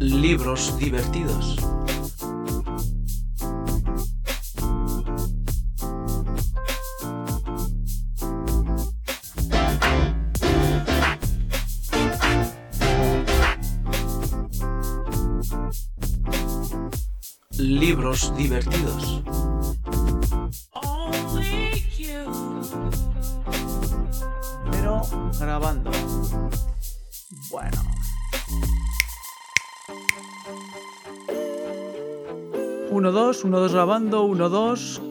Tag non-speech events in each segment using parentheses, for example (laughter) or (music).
Libros divertidos. Libros divertidos. 2, 1, 2 grabando, 1, 2,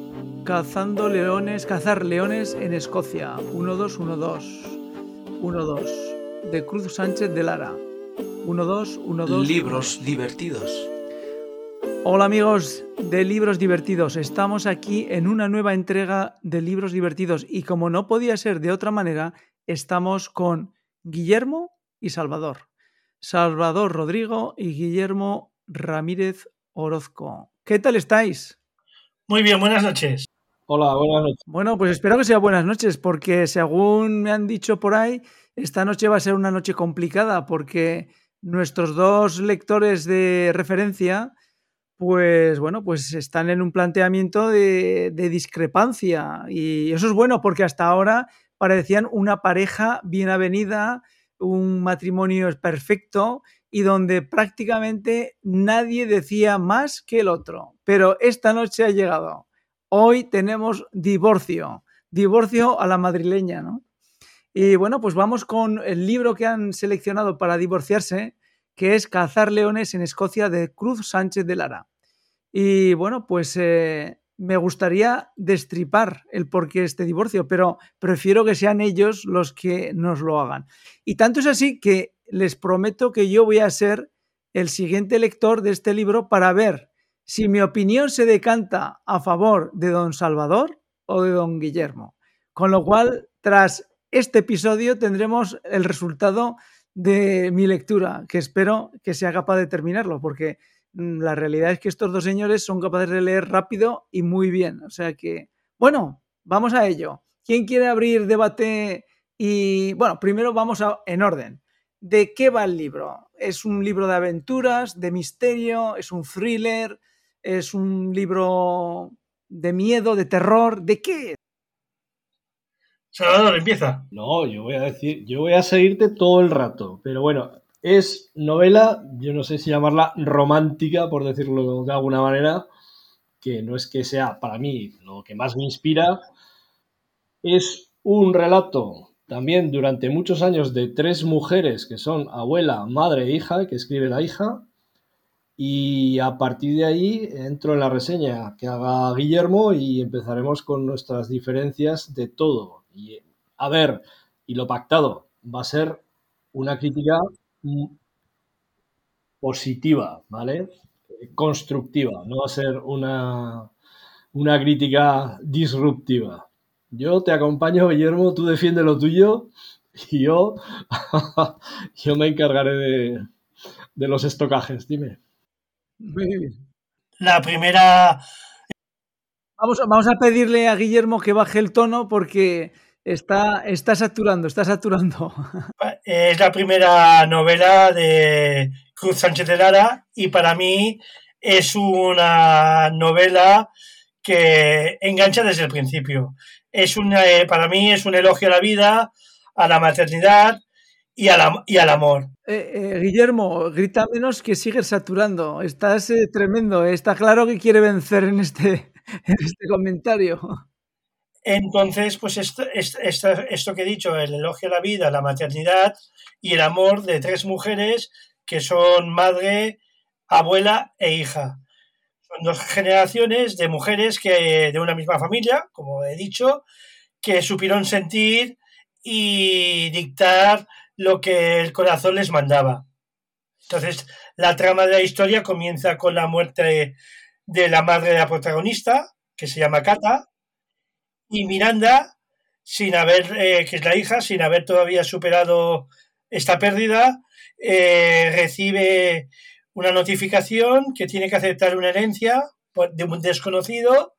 cazando leones, cazar leones en Escocia, 1, 2, 1, 2, 1, 2, de Cruz Sánchez de Lara, 1, 2, 1, 2. Libros divertidos. Hola amigos de Libros Divertidos, estamos aquí en una nueva entrega de Libros Divertidos y como no podía ser de otra manera, estamos con Guillermo y Salvador. Salvador Rodrigo y Guillermo Ramírez Orozco. ¿Qué tal estáis? Muy bien, buenas noches. Hola, buenas noches. Bueno, pues espero que sea buenas noches porque según me han dicho por ahí, esta noche va a ser una noche complicada porque nuestros dos lectores de referencia pues bueno, pues están en un planteamiento de, de, discrepancia y eso es bueno porque hasta ahora parecían una pareja bien avenida, un matrimonio perfecto y donde prácticamente nadie decía más que el otro. Pero esta noche ha llegado. Hoy tenemos divorcio, divorcio a la madrileña, ¿no? Y bueno, pues vamos con el libro que han seleccionado para divorciarse, que es Cazar leones en Escocia de Cruz Sánchez de Lara. Y bueno, pues eh, me gustaría destripar el porqué este divorcio, pero prefiero que sean ellos los que nos lo hagan. Y tanto es así que les prometo que yo voy a ser el siguiente lector de este libro para ver si mi opinión se decanta a favor de don Salvador o de don Guillermo. Con lo cual, tras este episodio tendremos el resultado de mi lectura, que espero que sea capaz de terminarlo, porque la realidad es que estos dos señores son capaces de leer rápido y muy bien. O sea que, bueno, vamos a ello. ¿Quién quiere abrir debate? Y bueno, primero vamos a, en orden. ¿De qué va el libro? ¿Es un libro de aventuras, de misterio? ¿Es un thriller? ¿Es un libro de miedo, de terror? ¿De qué? Salvador, empieza. No, yo voy a decir, yo voy a seguirte todo el rato, pero bueno, es novela, yo no sé si llamarla romántica, por decirlo de alguna manera, que no es que sea para mí lo que más me inspira. Es un relato también durante muchos años de tres mujeres que son abuela, madre e hija, que escribe la hija. Y a partir de ahí entro en la reseña que haga Guillermo y empezaremos con nuestras diferencias de todo. Y a ver, y lo pactado va a ser una crítica positiva, ¿vale? Constructiva, no va a ser una, una crítica disruptiva. Yo te acompaño, Guillermo, tú defiende lo tuyo y yo, (laughs) yo me encargaré de, de los estocajes. Dime. La primera. Vamos, vamos a pedirle a Guillermo que baje el tono porque Está, está saturando, está saturando. (laughs) Es la primera novela de Cruz Sánchez de Lara y para mí es una novela que engancha desde el principio. Es una, eh, para mí es un elogio a la vida, a la maternidad y, a la, y al amor. Eh, eh, Guillermo, grita menos que sigues saturando. Estás eh, tremendo. Está claro que quiere vencer en este, (laughs) en este comentario. Entonces, pues esto, que he dicho, el elogio a la vida, la maternidad y el amor de tres mujeres que son madre, abuela e hija. Son dos generaciones de mujeres que de una misma familia, como he dicho, que supieron sentir y dictar lo que el corazón les mandaba. Entonces, la trama de la historia comienza con la muerte de la madre de la protagonista, que se llama Cata, y Miranda, sin haber, eh, que es la hija, sin haber todavía superado esta pérdida, eh, recibe una notificación que tiene que aceptar una herencia de un desconocido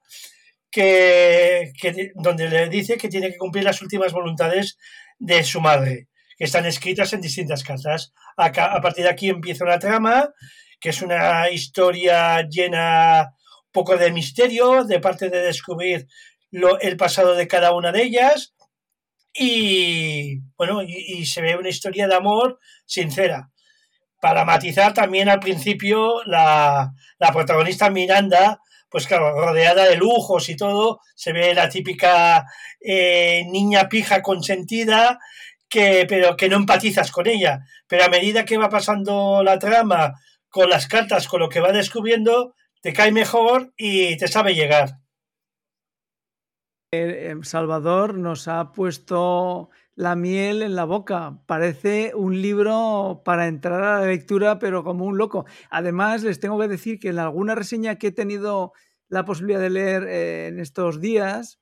que, que, donde le dice que tiene que cumplir las últimas voluntades de su madre, que están escritas en distintas cartas. A, a partir de aquí empieza una trama, que es una historia llena un poco de misterio, de parte de descubrir lo, el pasado de cada una de ellas. Y bueno, y, se ve una historia de amor sincera para matizar también al principio la, la, protagonista Miranda, pues claro, rodeada de lujos y todo, se ve la típica eh, niña pija consentida, que, pero que no empatizas con ella. Pero a medida que va pasando la trama, con las cartas, con lo que va descubriendo, te cae mejor y te sabe llegar. Salvador nos ha puesto la miel en la boca. Parece un libro para entrar a la lectura, pero como un loco. Además, les tengo que decir que en alguna reseña que he tenido la posibilidad de leer eh, en estos días,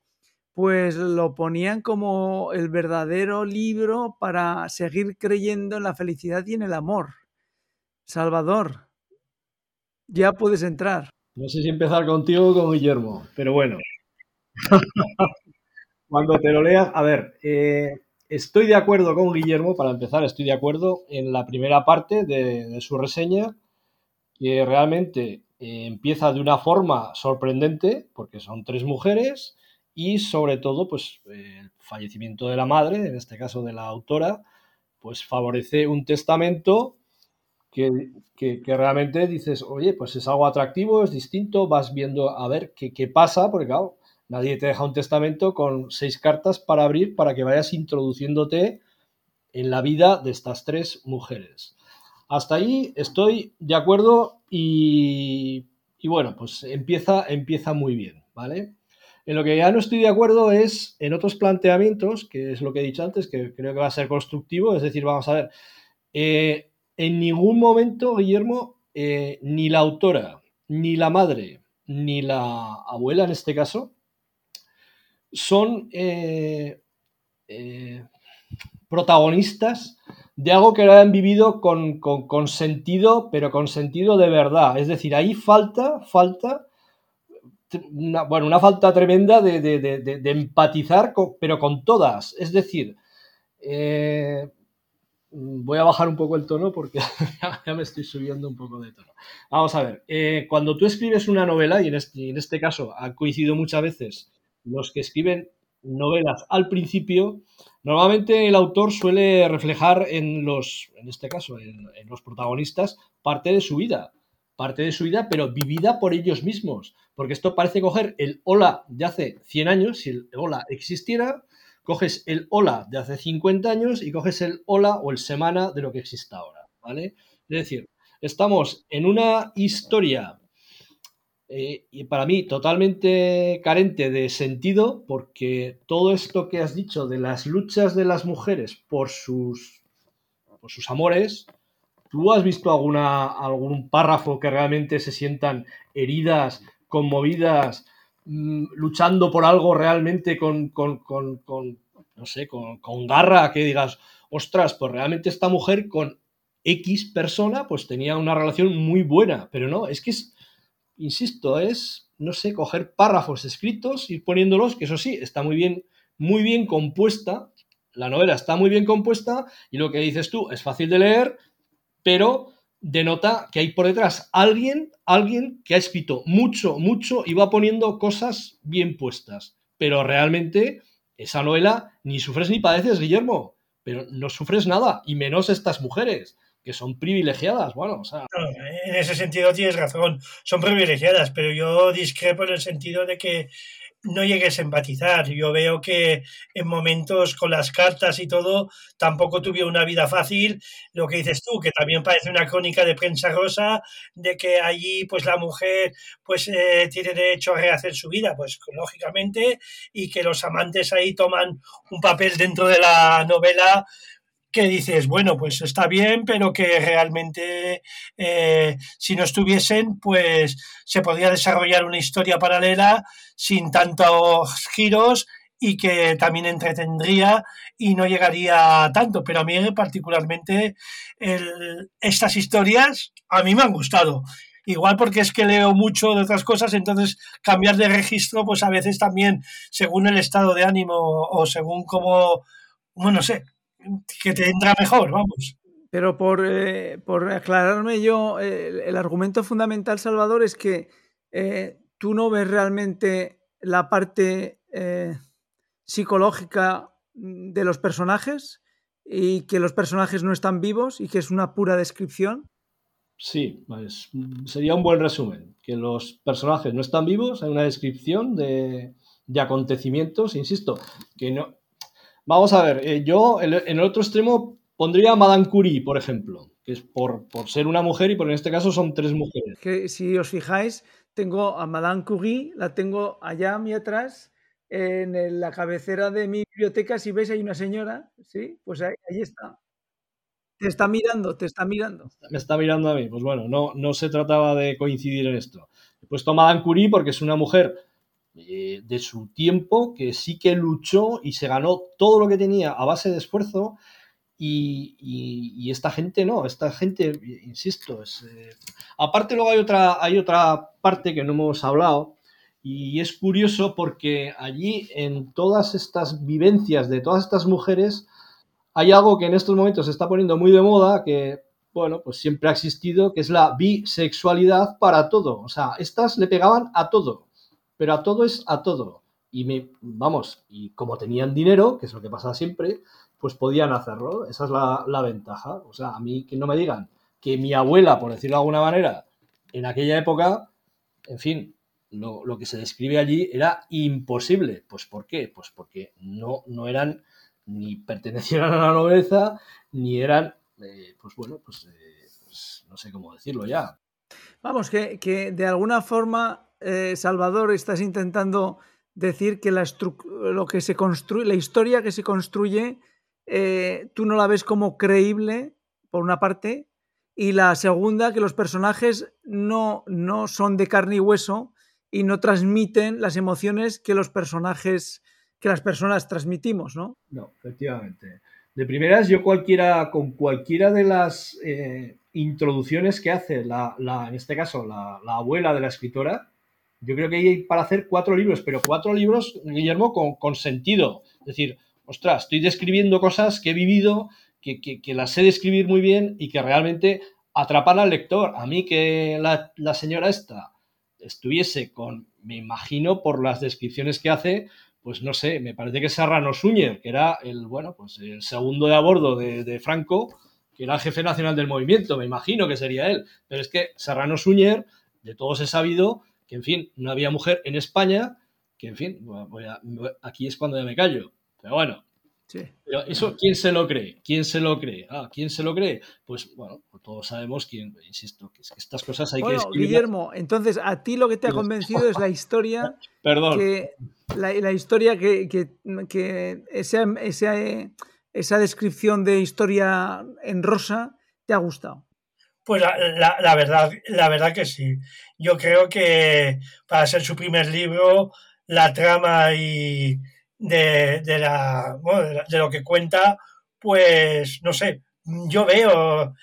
pues lo ponían como el verdadero libro para seguir creyendo en la felicidad y en el amor. Salvador, ya puedes entrar. No sé si empezar contigo o con Guillermo, pero bueno. (laughs) Cuando te lo leas, a ver, eh, Estoy de acuerdo con Guillermo, para empezar, estoy de acuerdo en la primera parte de, su reseña, que realmente eh, empieza de una forma sorprendente, porque son tres mujeres, y sobre todo, pues el fallecimiento de la madre, en este caso de la autora, pues favorece un testamento que, que, que, realmente dices, oye, pues es algo atractivo, es distinto, vas viendo a ver qué, qué pasa, porque claro, Nadie te deja un testamento con seis cartas para abrir para que vayas introduciéndote en la vida de estas tres mujeres. Hasta ahí estoy de acuerdo y, bueno, pues empieza, empieza muy bien, ¿vale? En lo que ya no estoy de acuerdo es en otros planteamientos, que es lo que he dicho antes, que creo que va a ser constructivo, es decir, vamos a ver, eh, en ningún momento, Guillermo, eh, ni la autora, ni la madre, ni la abuela en este caso, son eh, eh, protagonistas de algo que lo han vivido con, con, sentido, pero con sentido de verdad. Es decir, ahí falta, falta, una, bueno, una falta tremenda de, de, de, empatizar, con, pero con todas. Es decir, eh, voy a bajar un poco el tono porque (laughs) ya me estoy subiendo un poco de tono. Vamos a ver, cuando tú escribes una novela, y en este, en este caso ha coincidido muchas veces los que escriben novelas al principio, normalmente el autor suele reflejar en los, en este caso, en, los protagonistas, parte de su vida. Parte de su vida, pero vivida por ellos mismos. Porque esto parece coger el hola de hace 100 años, si el hola existiera, coges el hola de hace 50 años y coges el hola o el semana de lo que existe ahora. ¿Vale? Es decir, estamos en una historia eh, y para mí totalmente carente de sentido porque todo esto que has dicho de las luchas de las mujeres por sus, por sus amores, ¿tú has visto alguna, algún párrafo que realmente se sientan heridas, conmovidas, mmm, luchando por algo realmente con, con, con, con no sé, con garra, que digas, ostras, pues realmente esta mujer con X persona pues tenía una relación muy buena, pero no, es que es insisto, es, no sé, coger párrafos escritos, ir poniéndolos, que eso sí, está muy bien, muy bien compuesta, la novela está muy bien compuesta y lo que dices tú es fácil de leer, pero denota que hay por detrás alguien, alguien que ha escrito mucho, mucho y va poniendo cosas bien puestas. Pero realmente esa novela ni sufres ni padeces, Guillermo, pero no sufres nada, y menos estas mujeres que son privilegiadas. Bueno, o sea... En ese sentido tienes razón, son privilegiadas, pero yo discrepo en el sentido de que no llegues a empatizar. Yo veo que en momentos con las cartas y todo tampoco tuve una vida fácil. Lo que dices tú, que también parece una crónica de prensa rosa, de que allí pues la mujer pues eh, tiene derecho a rehacer su vida, pues lógicamente, y que los amantes ahí toman un papel dentro de la novela que dices, bueno, pues está bien, pero que realmente eh, si no estuviesen, pues se podría desarrollar una historia paralela sin tantos giros y que también entretendría y no llegaría tanto. Pero a mí particularmente estas historias a mí me han gustado. Igual porque es que leo mucho de otras cosas, entonces cambiar de registro, pues a veces también, según el estado de ánimo o según cómo, bueno, no sé, que te entra mejor, vamos. Pero por, eh, por aclararme yo, eh, el argumento fundamental, Salvador, es que eh, tú no ves realmente la parte psicológica de los personajes y que los personajes no están vivos y que es una pura descripción. Sí, pues, sería un buen resumen, que los personajes no están vivos, hay una descripción de, de acontecimientos, insisto, que no... Vamos a ver, yo en el otro extremo Pondría a Madame Curie, por ejemplo, que es por, por ser una mujer y por en este caso son tres mujeres. Que si os fijáis, tengo a Madame Curie, la tengo allá a mi atrás, en la cabecera de mi biblioteca. Si veis, hay una señora, ¿sí? Pues ahí, está. Te está mirando, te está mirando. Me está mirando a mí. Pues bueno, no, no se trataba de coincidir en esto. He puesto a Madame Curie porque es una mujer eh, de su tiempo que sí que luchó y se ganó todo lo que tenía a base de esfuerzo y, esta gente no, esta gente, insisto, es, eh, aparte luego hay otra, hay otra parte que no hemos hablado y es curioso porque allí en todas estas vivencias de todas estas mujeres hay algo que en estos momentos se está poniendo muy de moda, que bueno, pues siempre ha existido, que es la bisexualidad para todo. O sea, estas le pegaban a todo, pero a todo es a todo. Y me, vamos, y como tenían dinero, que es lo que pasa siempre, pues podían hacerlo. Esa es la, ventaja. O sea, a mí que no me digan que mi abuela, por decirlo de alguna manera, en aquella época, en fin, lo, que se describe allí era imposible. Pues ¿por qué? Pues porque no, no eran ni pertenecían a la nobleza, ni eran, eh, pues bueno, pues, eh, pues, no sé cómo decirlo ya. Vamos, que, de alguna forma, eh, Salvador, estás intentando decir que la lo que se la historia que se construye eh, tú no la ves como creíble, por una parte, y la segunda, que los personajes no, no son de carne y hueso y no transmiten las emociones que los personajes, que las personas transmitimos, ¿no? No, efectivamente. De primeras, yo cualquiera, con cualquiera de las eh, introducciones que hace, la, en este caso, la, abuela de la escritora, yo creo que hay para hacer cuatro libros, pero cuatro libros, Guillermo, con, con sentido. Es decir, ostras, estoy describiendo cosas que he vivido, que, las sé describir muy bien y que realmente atrapan al lector. A mí que la, señora esta estuviese con, me imagino por las descripciones que hace, pues no sé, me parece que Serrano Suñer, que era el, bueno, pues el segundo de a bordo de, Franco, que era el jefe nacional del movimiento, me imagino que sería él. Pero es que Serrano Suñer, de todos he sabido que, en fin, no había mujer en España, que, en fin, aquí es cuando ya me callo. Pero bueno. Pero eso, ¿quién se lo cree? ¿Quién se lo cree? Ah, ¿quién se lo cree? Pues bueno, todos sabemos quién, insisto, que, estas cosas hay que escribir. Guillermo, entonces a ti lo que te ha convencido es la historia. (laughs) Perdón. Que, la, historia que, que, esa, esa, descripción de historia en rosa te ha gustado. Pues la, la, verdad, la verdad que sí. Yo creo que para ser su primer libro, la trama y, de, de, la, de, lo que cuenta, pues no sé, yo veo...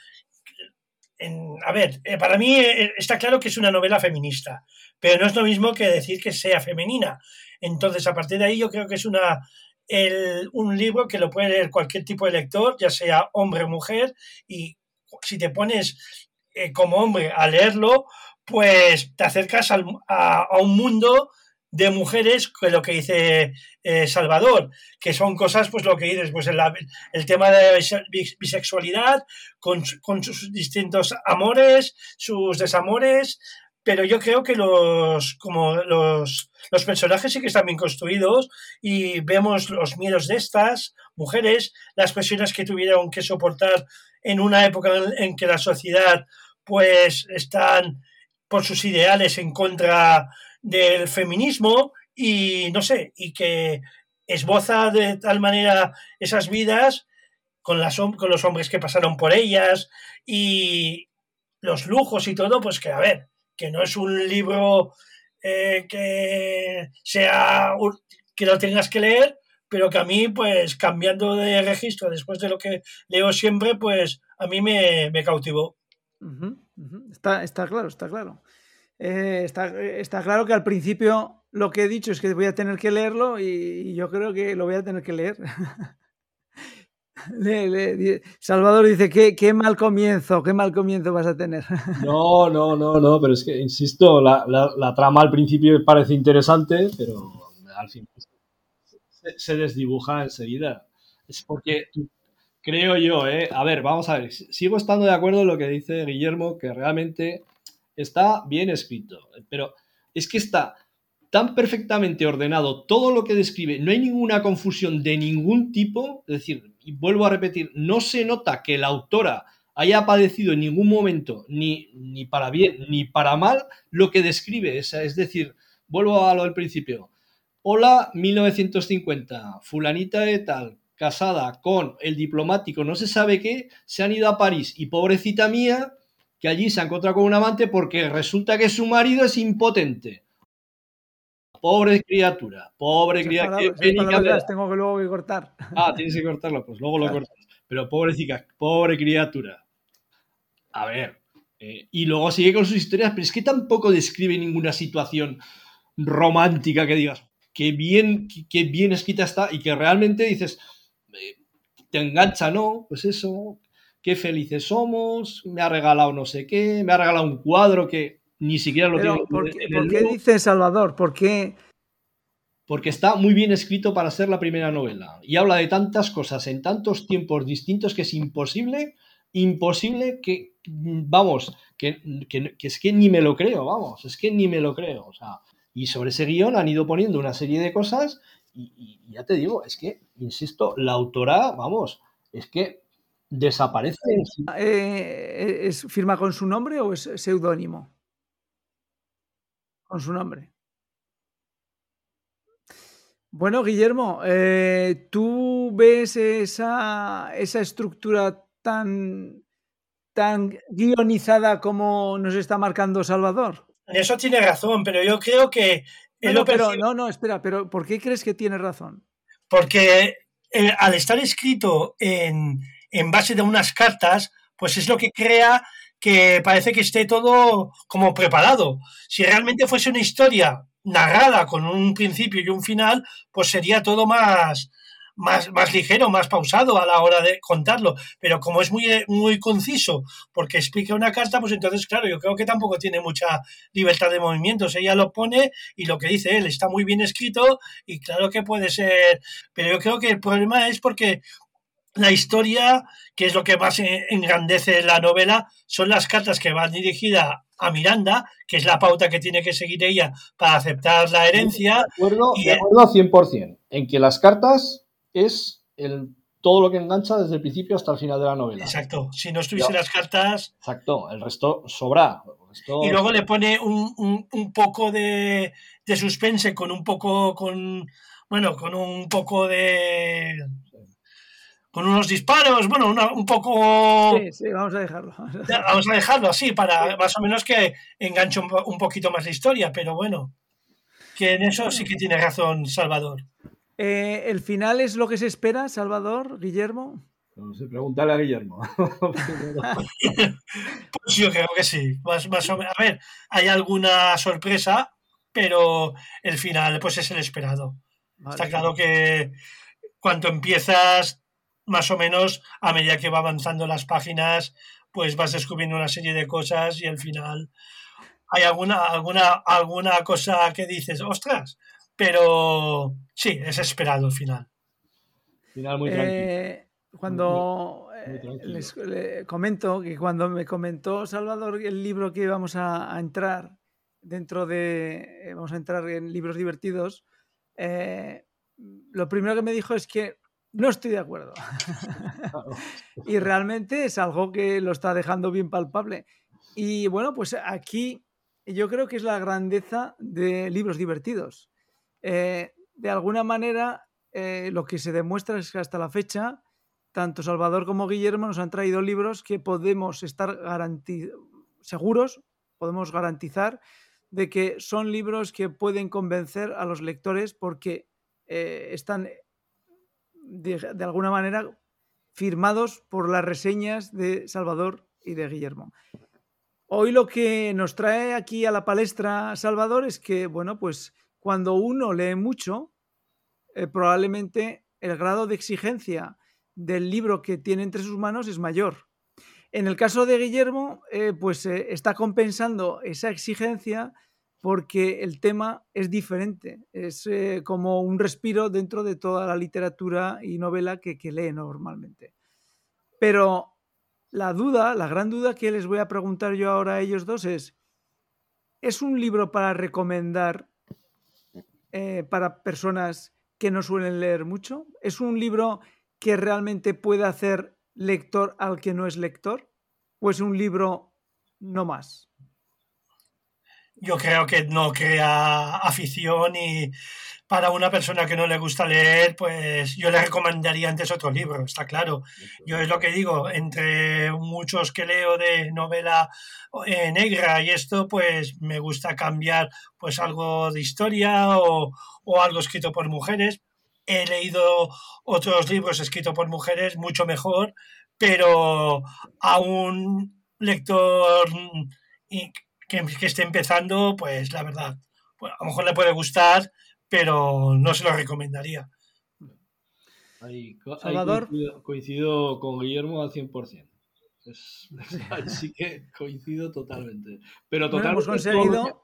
a ver, eh, para mí eh, está claro que es una novela feminista, pero no es lo mismo que decir que sea femenina. Entonces, a partir de ahí, yo creo que es una, el, un libro que lo puede leer cualquier tipo de lector, ya sea hombre o mujer, y si te pones eh, como hombre a leerlo, pues te acercas a, a, un mundo de mujeres que lo que dice eh, Salvador, que son cosas, pues lo que dices, pues el, el tema de bisexualidad, con, con, sus distintos amores, sus desamores, pero yo creo que los, como los, los personajes sí que están bien construidos y vemos los miedos de estas mujeres, las presiones que tuvieron que soportar en una época en que la sociedad pues están por sus ideales en contra del feminismo y no sé, y que esboza de tal manera esas vidas con, las, con los hombres que pasaron por ellas y los lujos y todo, pues que a ver, que no es un libro eh, que sea que lo tengas que leer, pero que a mí, pues cambiando de registro después de lo que leo siempre, pues a mí me, cautivó. Está, está claro, está claro. Eh, está, claro que al principio lo que he dicho es que voy a tener que leerlo y, yo creo que lo voy a tener que leer. (laughs) Le- le- di- Salvador dice, ¿qué, qué mal comienzo, qué mal comienzo vas a tener. (laughs) No, no, no, no, pero es que, insisto, la, la- la trama al principio parece interesante, pero al final se, desdibuja enseguida. Es porque creo yo, ¿eh? A ver, vamos a ver, sigo estando de acuerdo en lo que dice Guillermo, que realmente está bien escrito, pero es que está tan perfectamente ordenado todo lo que describe, no hay ninguna confusión de ningún tipo, es decir, y vuelvo a repetir, no se nota que la autora haya padecido en ningún momento, ni, ni para bien ni para mal, lo que describe. Es, es decir, vuelvo a lo del principio. Hola, 1950, fulanita de tal, casada con el diplomático, no se sabe qué, se han ido a París y pobrecita mía, que allí se ha encontrado con un amante porque resulta que su marido es impotente. Pobre criatura, pobre criatura. tengo que luego que cortar. Ah, tienes que cortarlo, pues luego lo cortas. Pero pobrecita, pobre criatura. A ver. eh, y luego sigue con sus historias, pero es que tampoco describe ninguna situación romántica que digas, qué bien, qué- bien escrita está y que realmente dices, eh, te engancha, ¿no? Pues eso, qué felices somos, me ha regalado no sé qué, me ha regalado un cuadro que ni siquiera lo Pero, tiene ¿por, qué- por qué dice Salvador? ¿Por qué? porque está muy bien escrito para ser la primera novela y habla de tantas cosas en tantos tiempos distintos que es imposible, imposible que, vamos, que, que- que es que ni me lo creo, vamos, es que ni me lo creo, o sea, y sobre ese guion han ido poniendo una serie de cosas y, ya te digo, es que, insisto, la autora, vamos, es que desaparece. sí. Eh, ¿Es firma con su nombre o es seudónimo? Con su nombre. Bueno, Guillermo, eh, ¿tú ves esa, esa estructura tan, tan guionizada como nos está marcando Salvador? En eso tiene razón, pero yo creo que No, no, pero, no, no, espera, pero ¿por qué crees que tiene razón? porque eh, al estar escrito en, en base de unas cartas, pues es lo que crea que parece que esté todo como preparado. Si realmente fuese una historia narrada con un principio y un final, pues sería todo más, más, más ligero, más pausado a la hora de contarlo. Pero como es muy, muy conciso, porque explica una carta, pues entonces, claro, yo creo que tampoco tiene mucha libertad de movimientos. Ella lo pone y lo que dice él está muy bien escrito y claro que puede ser pero yo creo que el problema es porque la historia, que es lo que más engrandece la novela, son las cartas que van dirigidas a Miranda, que es la pauta que tiene que seguir ella para aceptar la herencia. De acuerdo, Y- de acuerdo 100%, en que las cartas es el, todo lo que engancha desde el principio hasta el final de la novela. Exacto. Si no estuviesen Ya. las cartas. Exacto, el resto sobra. El resto- Y luego le pone un, un- un poco de, de suspense con un poco, con, bueno, con un poco de, con unos disparos, bueno, una- un poco... Sí, sí, vamos a dejarlo. Vamos a dejarlo así para más o menos que enganche un, un poquito más la historia, pero bueno, que en eso sí que tiene razón Salvador. Eh, ¿El final es lo que se espera, Salvador, Guillermo? No sé, pregúntale a Guillermo. (laughs) Pues yo creo que sí, más, más o menos. A ver, hay alguna sorpresa, pero el final pues es el esperado. Vale. Está claro que cuando empiezas, más o menos, a medida que va avanzando las páginas, pues vas descubriendo una serie de cosas y al final hay alguna, alguna, alguna cosa que dices, ostras, pero sí, es esperado el final. Final muy tranquilo. Eh, cuando muy eh, tranquilo. les le comento que cuando me comentó Salvador el libro que íbamos a, a entrar dentro de eh, vamos a entrar en libros divertidos eh, lo primero que me dijo es que no estoy de acuerdo (laughs) y realmente es algo que lo está dejando bien palpable y bueno pues aquí yo creo que es la grandeza de libros divertidos Eh, de alguna manera eh, lo que se demuestra es que hasta la fecha, tanto Salvador como Guillermo nos han traído libros que podemos estar seguros, podemos garantizar de que son libros que pueden convencer a los lectores porque eh, están de alguna manera firmados por las reseñas de Salvador y de Guillermo. Hoy lo que nos trae aquí a la palestra Salvador es que, bueno, pues cuando uno lee mucho, eh, probablemente el grado de exigencia del libro que tiene entre sus manos es mayor. En el caso de Guillermo, eh, pues eh, está compensando esa exigencia porque el tema es diferente, es como un respiro dentro de toda la literatura y novela que, que lee normalmente. Pero la duda, la gran duda que les voy a preguntar yo ahora a ellos dos es, ¿es un libro para recomendar para personas que no suelen leer mucho? ¿Es un libro que realmente puede hacer lector al que no es lector? ¿O es un libro no más? Yo creo que no crea afición y para una persona que no le gusta leer, pues yo le recomendaría antes otro libro, está claro. Yo es lo que digo, entre muchos que leo de novela eh, negra y esto, pues me gusta cambiar pues algo de historia o, o algo escrito por mujeres. He leído otros libros escritos por mujeres mucho mejor, pero a un lector que, esté empezando, pues la verdad, pues, a lo mejor le puede gustar, pero no se lo recomendaría. Salvador. coincido, con Guillermo al 100%. (laughs) así que coincido totalmente. Pero totalmente. conseguido.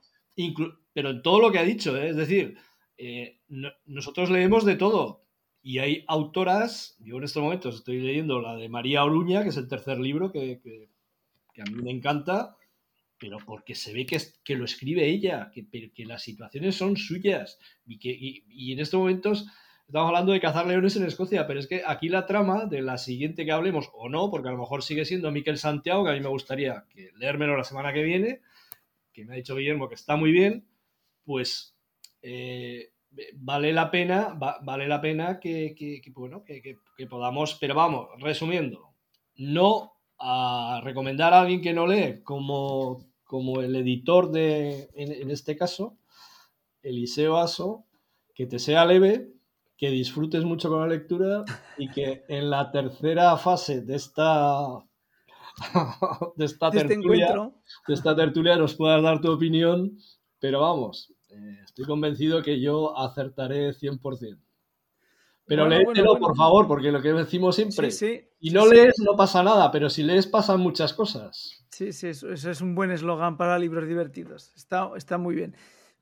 pero en todo lo que ha dicho, ¿eh? es decir, eh, nosotros leemos de todo. Y hay autoras, yo en estos momentos estoy leyendo la de María Oruña, que es el tercer libro que, a mí me encanta, pero porque se ve que, que lo escribe ella, que, que, las situaciones son suyas. Y, que, y, en estos momentos estamos hablando de cazar leones en Escocia, pero es que aquí la trama de la siguiente que hablemos, o no, porque a lo mejor sigue siendo Miquel Santiago, que a mí me gustaría que leérmelo la semana que viene, que me ha dicho Guillermo que está muy bien, pues eh, vale la pena, vale la pena que, bueno, que, podamos, pero vamos, resumiendo, no a recomendar a alguien que no lee como, como el editor de, en, este caso, Eliseo Aso, que te sea leve, que disfrutes mucho con la lectura y que en la tercera fase de esta (laughs) de esta este tertulia, de esta tertulia nos puedas dar tu opinión, pero vamos, eh, estoy convencido que yo acertaré 100%. Pero bueno, por favor, porque lo que decimos siempre, sí, y no lees no pasa nada, pero si lees pasan muchas cosas. Sí, sí, eso, es un buen eslogan para libros divertidos. Está, está muy bien.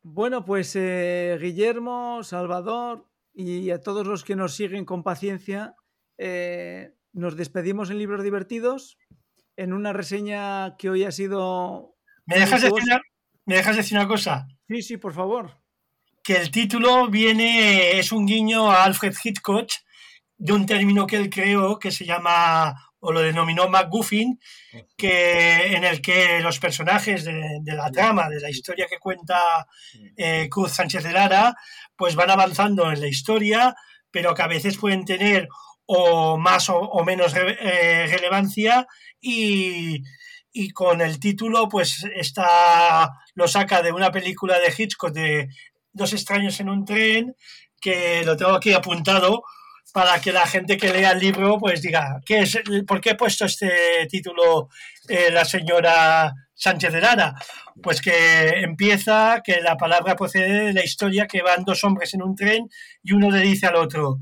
Bueno, pues eh, Guillermo, Salvador y a todos los que nos siguen con paciencia, eh, nos despedimos en Libros Divertidos en una reseña que hoy ha sido... ¿Me dejas, decir ¿Me dejas decir una cosa? Sí, sí, por favor. Que el título viene, es un guiño a Alfred Hitchcock de un término que él creó que se llama o lo denominó MacGuffin, que, en el que los personajes de, la trama, de la historia que cuenta eh, Cruz Sánchez de Lara, pues van avanzando en la historia, pero que a veces pueden tener o más o, menos eh, relevancia y, y con el título pues está lo saca de una película de Hitchcock de Dos extraños en un tren que lo tengo aquí apuntado para que la gente que lea el libro pues diga ¿qué es, ¿por qué he puesto este título eh, la señora Sánchez de Lara? Pues que empieza que la palabra procede de la historia que van dos hombres en un tren y uno le dice al otro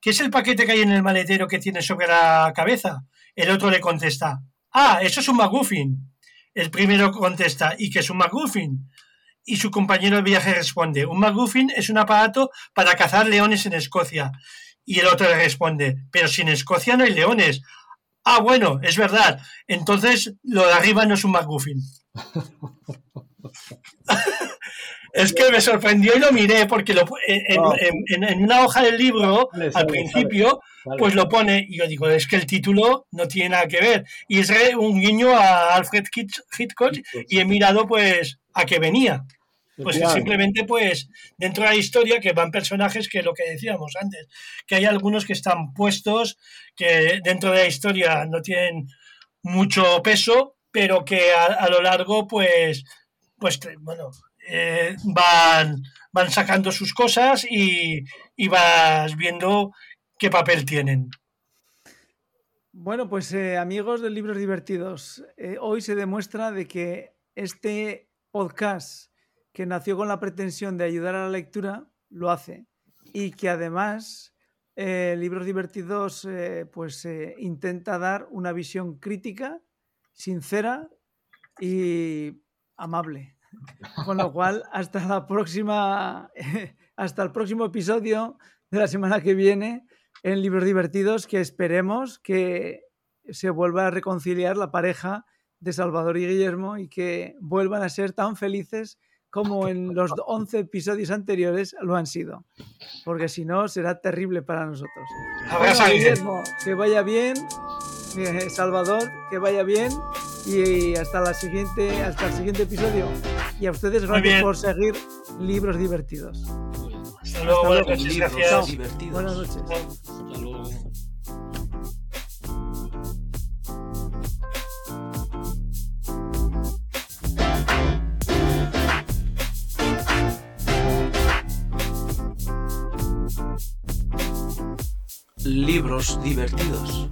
¿qué es el paquete que hay en el maletero que tiene sobre la cabeza? El otro le contesta Ah, eso es un McGuffin. El primero contesta, ¿y qué es un McGuffin? Y su compañero de viaje responde, un McGuffin es un aparato para cazar leones en Escocia. Y el otro le responde, pero si en Escocia no hay leones. Ah, bueno, es verdad. Entonces lo de arriba no es un McGuffin. (laughs) es que me sorprendió y lo miré porque lo, en, en, una hoja del libro, al principio, pues lo pone, y yo digo, es que el título no tiene nada que ver. Y es un guiño a Alfred Hitchcock y he mirado pues a qué venía. Pues simplemente pues dentro de la historia que van personajes que lo que decíamos antes, que hay algunos que están puestos, que dentro de la historia no tienen mucho peso, pero que a, lo largo pues, pues bueno, eh, van, van sacando sus cosas y, y vas viendo qué papel tienen. Bueno, pues eh, amigos de Libros Divertidos, eh, hoy se demuestra de que este podcast que nació con la pretensión de ayudar a la lectura, lo hace. Y que además eh, Libros Divertidos eh, pues eh, intenta dar una visión crítica, sincera y amable. Con lo cual, hasta la próxima, (laughs) hasta el próximo episodio de la semana que viene en Libros Divertidos, que esperemos que se vuelva a reconciliar la pareja de Salvador y Guillermo y que vuelvan a ser tan felices como en los 11 episodios anteriores lo han sido. Porque si no, será terrible para nosotros. Abrazo, Bueno, Guillermo. Guillermo, que vaya bien. Eh, Salvador, que vaya bien. Y hasta, la siguiente, hasta el siguiente episodio. Y a ustedes, gracias por seguir libros divertidos. Hasta luego, buenas luego. noches, Libros gracias. divertidos. Buenas noches. Hasta luego. Libros divertidos.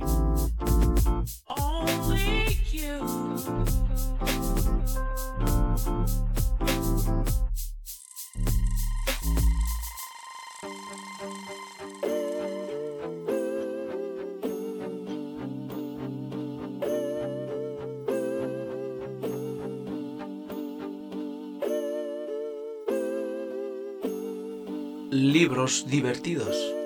Libros divertidos.